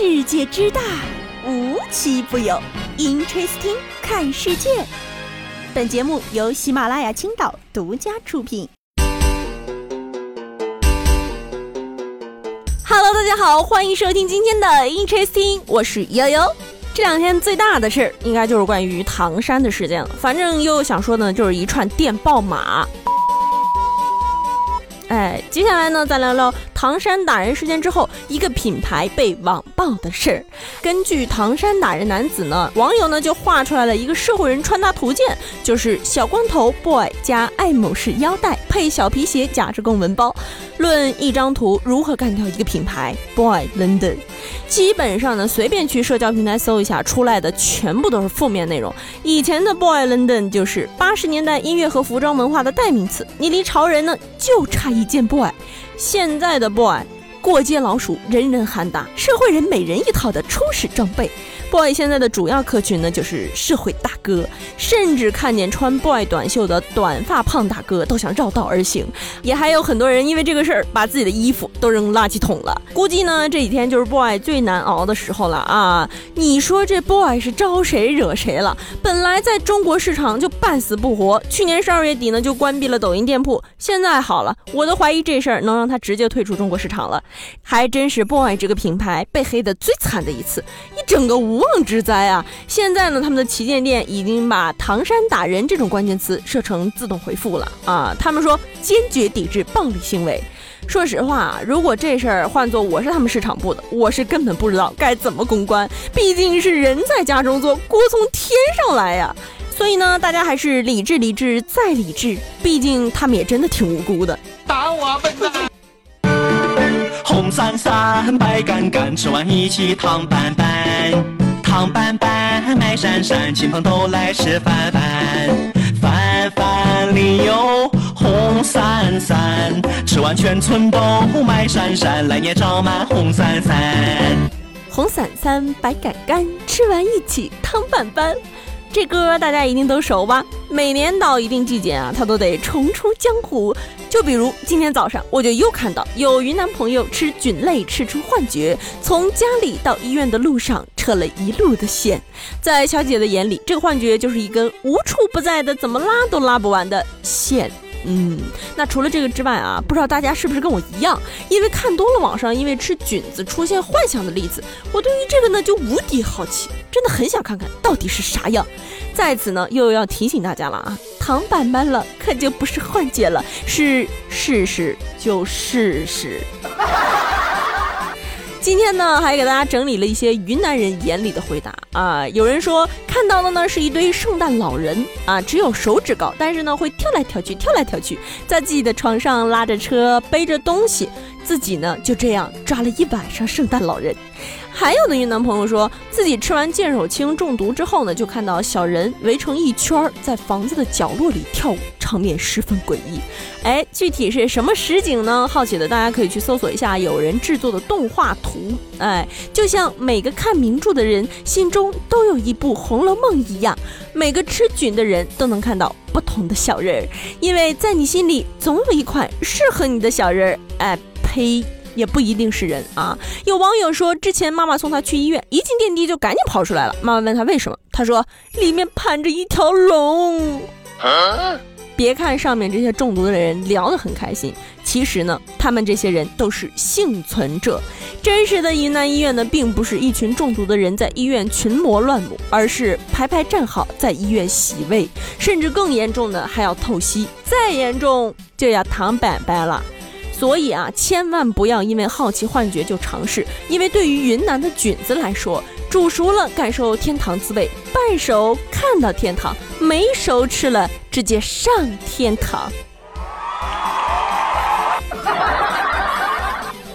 世界之大，无奇不有。Interesting，看世界。本节目由喜马拉雅青岛独家出品。Hello，大家好，欢迎收听今天的 Interesting，我是悠悠。这两天最大的事儿，应该就是关于唐山的事件了。反正悠悠想说的呢，就是一串电报码。哎，接下来呢，再聊聊唐山打人事件之后，一个品牌被网暴的事儿。根据唐山打人男子呢，网友呢就画出来了一个社会人穿搭图鉴，就是小光头 boy 加爱某式腰带配小皮鞋夹着公文包。论一张图如何干掉一个品牌，boy London。基本上呢，随便去社交平台搜一下，出来的全部都是负面内容。以前的 boy London 就是八十年代音乐和服装文化的代名词，你离潮人呢就差一件 boy。现在的 boy，过街老鼠人人喊打，社会人每人一套的初始装备。Boy 现在的主要客群呢，就是社会大哥，甚至看见穿 boy 短袖的短发胖大哥都想绕道而行。也还有很多人因为这个事儿把自己的衣服都扔垃圾桶了。估计呢，这几天就是 boy 最难熬的时候了啊！你说这 boy 是招谁惹谁了？本来在中国市场就半死不活，去年十二月底呢就关闭了抖音店铺，现在好了，我都怀疑这事儿能让他直接退出中国市场了。还真是 boy 这个品牌被黑的最惨的一次，一整个无。无妄之灾啊！现在呢，他们的旗舰店已经把“唐山打人”这种关键词设成自动回复了啊！他们说坚决抵制暴力行为。说实话，如果这事儿换做我是他们市场部的，我是根本不知道该怎么公关。毕竟是人在家中坐，锅从天上来呀！所以呢，大家还是理智、理智再理智。毕竟他们也真的挺无辜的。打我笨蛋！红伞伞，白杆杆，吃完一起糖板板。糖拌拌，麦闪闪，亲朋都来吃饭饭。饭饭里有红伞伞，吃完全村都麦山山，来年长满红伞伞。红伞伞，白杆杆，吃完一起汤拌拌。这歌大家一定都熟吧？每年到一定季节啊，它都得重出江湖。就比如今天早上，我就又看到有云南朋友吃菌类吃出幻觉，从家里到医院的路上扯了一路的线。在小姐的眼里，这个幻觉就是一根无处不在的、怎么拉都拉不完的线。嗯，那除了这个之外啊，不知道大家是不是跟我一样，因为看多了网上因为吃菌子出现幻想的例子，我对于这个呢就无敌好奇，真的很想看看到底是啥样。在此呢又要提醒大家了啊，糖板板了可就不是幻觉了，是试试就试试。今天呢，还给大家整理了一些云南人眼里的回答啊。有人说看到的呢是一堆圣诞老人啊，只有手指高，但是呢会跳来跳去，跳来跳去，在自己的床上拉着车，背着东西，自己呢就这样抓了一晚上圣诞老人。还有的云南朋友说自己吃完剑手青中毒之后呢，就看到小人围成一圈，在房子的角落里跳舞，场面十分诡异。哎，具体是什么实景呢？好奇的大家可以去搜索一下有人制作的动画图。哎，就像每个看名著的人心中都有一部《红楼梦》一样，每个吃菌的人都能看到不同的小人儿，因为在你心里总有一款适合你的小人儿。哎，呸！也不一定是人啊！有网友说，之前妈妈送他去医院，一进电梯就赶紧跑出来了。妈妈问他为什么，他说里面盘着一条龙。别看上面这些中毒的人聊得很开心，其实呢，他们这些人都是幸存者。真实的云南医院呢，并不是一群中毒的人在医院群魔乱舞，而是排排站好在医院洗胃，甚至更严重的还要透析，再严重就要躺板板了。所以啊，千万不要因为好奇幻觉就尝试，因为对于云南的菌子来说，煮熟了感受天堂滋味，半熟看到天堂，没熟吃了直接上天堂。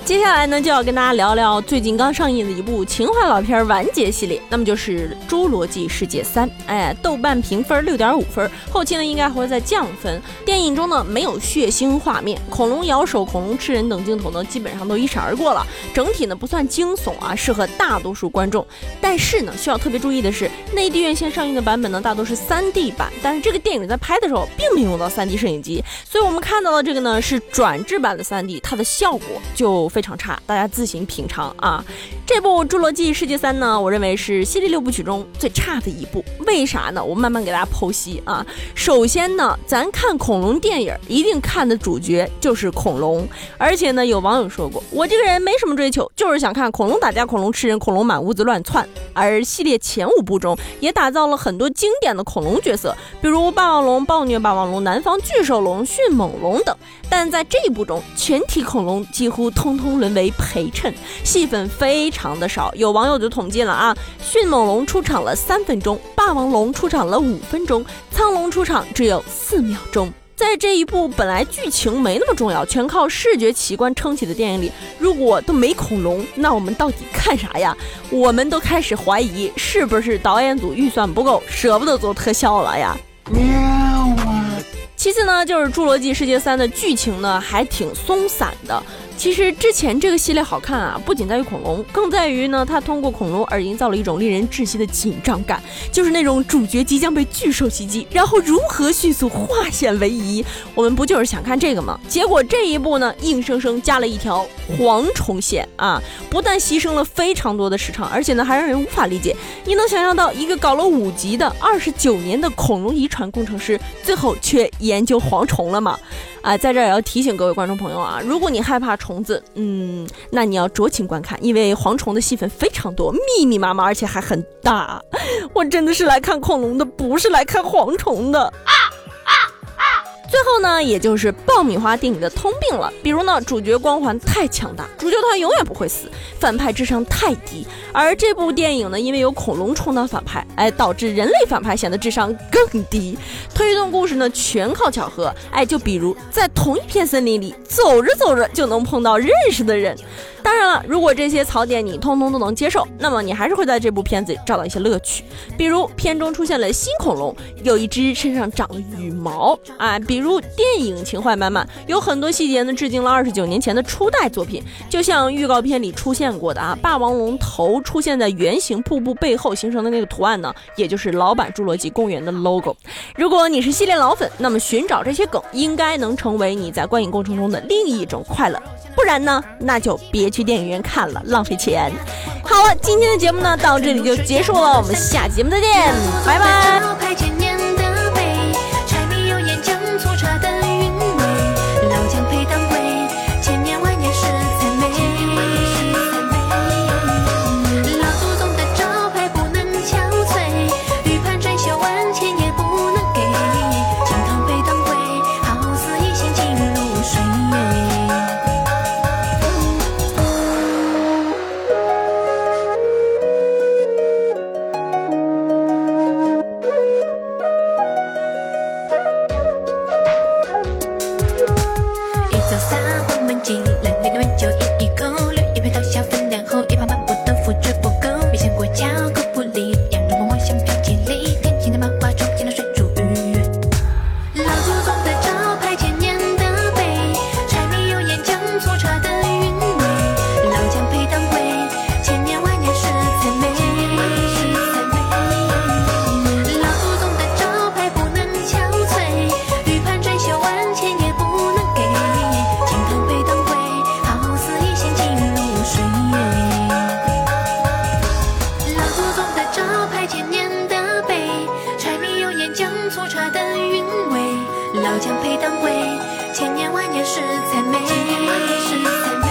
接下来呢，就要跟大家聊聊最近刚上映的一部情怀老片完结系列，那么就是《侏罗纪世界三》。哎，豆瓣评分六点五分，后期呢应该还会再降分。电影中呢没有血腥画面，恐龙咬手、恐龙吃人等镜头呢基本上都一闪而过了。整体呢不算惊悚啊，适合大多数观众。但是呢，需要特别注意的是，内地院线上映的版本呢大多是三 D 版，但是这个电影在拍的时候并没有用到三 D 摄影机，所以我们看到的这个呢是转制版的三 D，它的效果就。非常差，大家自行品尝啊！这部《侏罗纪世界三》呢，我认为是系列六部曲中最差的一部。为啥呢？我慢慢给大家剖析啊。首先呢，咱看恐龙电影，一定看的主角就是恐龙。而且呢，有网友说过，我这个人没什么追求，就是想看恐龙打架、恐龙吃人、恐龙满屋子乱窜。而系列前五部中也打造了很多经典的恐龙角色，比如霸王龙、暴虐霸王龙、南方巨兽龙、迅猛龙等。但在这一部中，全体恐龙几乎通通沦为陪衬，戏份非常的少。有网友就统计了啊，迅猛龙出场了三分钟，霸王龙出场了五分钟，苍龙出场只有四秒钟。在这一部本来剧情没那么重要，全靠视觉奇观撑起的电影里，如果都没恐龙，那我们到底看啥呀？我们都开始怀疑，是不是导演组预算不够，舍不得做特效了呀？其次呢，就是《侏罗纪世界三》的剧情呢，还挺松散的。其实之前这个系列好看啊，不仅在于恐龙，更在于呢，它通过恐龙而营造了一种令人窒息的紧张感，就是那种主角即将被巨兽袭击，然后如何迅速化险为夷。我们不就是想看这个吗？结果这一部呢，硬生生加了一条蝗虫线啊，不但牺牲了非常多的时长，而且呢，还让人无法理解。你能想象到一个搞了五集的二十九年的恐龙遗传工程师，最后却研究蝗虫了吗？啊，在这儿也要提醒各位观众朋友啊，如果你害怕虫子，嗯，那你要酌情观看，因为蝗虫的戏份非常多，密密麻麻，而且还很大。我真的是来看恐龙的，不是来看蝗虫的。最后呢，也就是爆米花电影的通病了。比如呢，主角光环太强大，主角团永远不会死；反派智商太低，而这部电影呢，因为有恐龙充当反派，哎，导致人类反派显得智商更低。推动故事呢，全靠巧合。哎，就比如在同一片森林里，走着走着就能碰到认识的人。当然了，如果这些槽点你通通都能接受，那么你还是会在这部片子找到一些乐趣。比如片中出现了新恐龙，有一只身上长了羽毛啊。比如电影情怀满满，有很多细节呢致敬了二十九年前的初代作品，就像预告片里出现过的啊，霸王龙头出现在圆形瀑布背后形成的那个图案呢，也就是老版侏罗纪公园的 logo。如果你是系列老粉，那么寻找这些梗应该能成为你在观影过程中的另一种快乐。不然呢，那就别去电影院看了，浪费钱。好了，今天的节目呢到这里就结束了，我们下节目再见，拜拜。刀将配当归，千年万年是才美。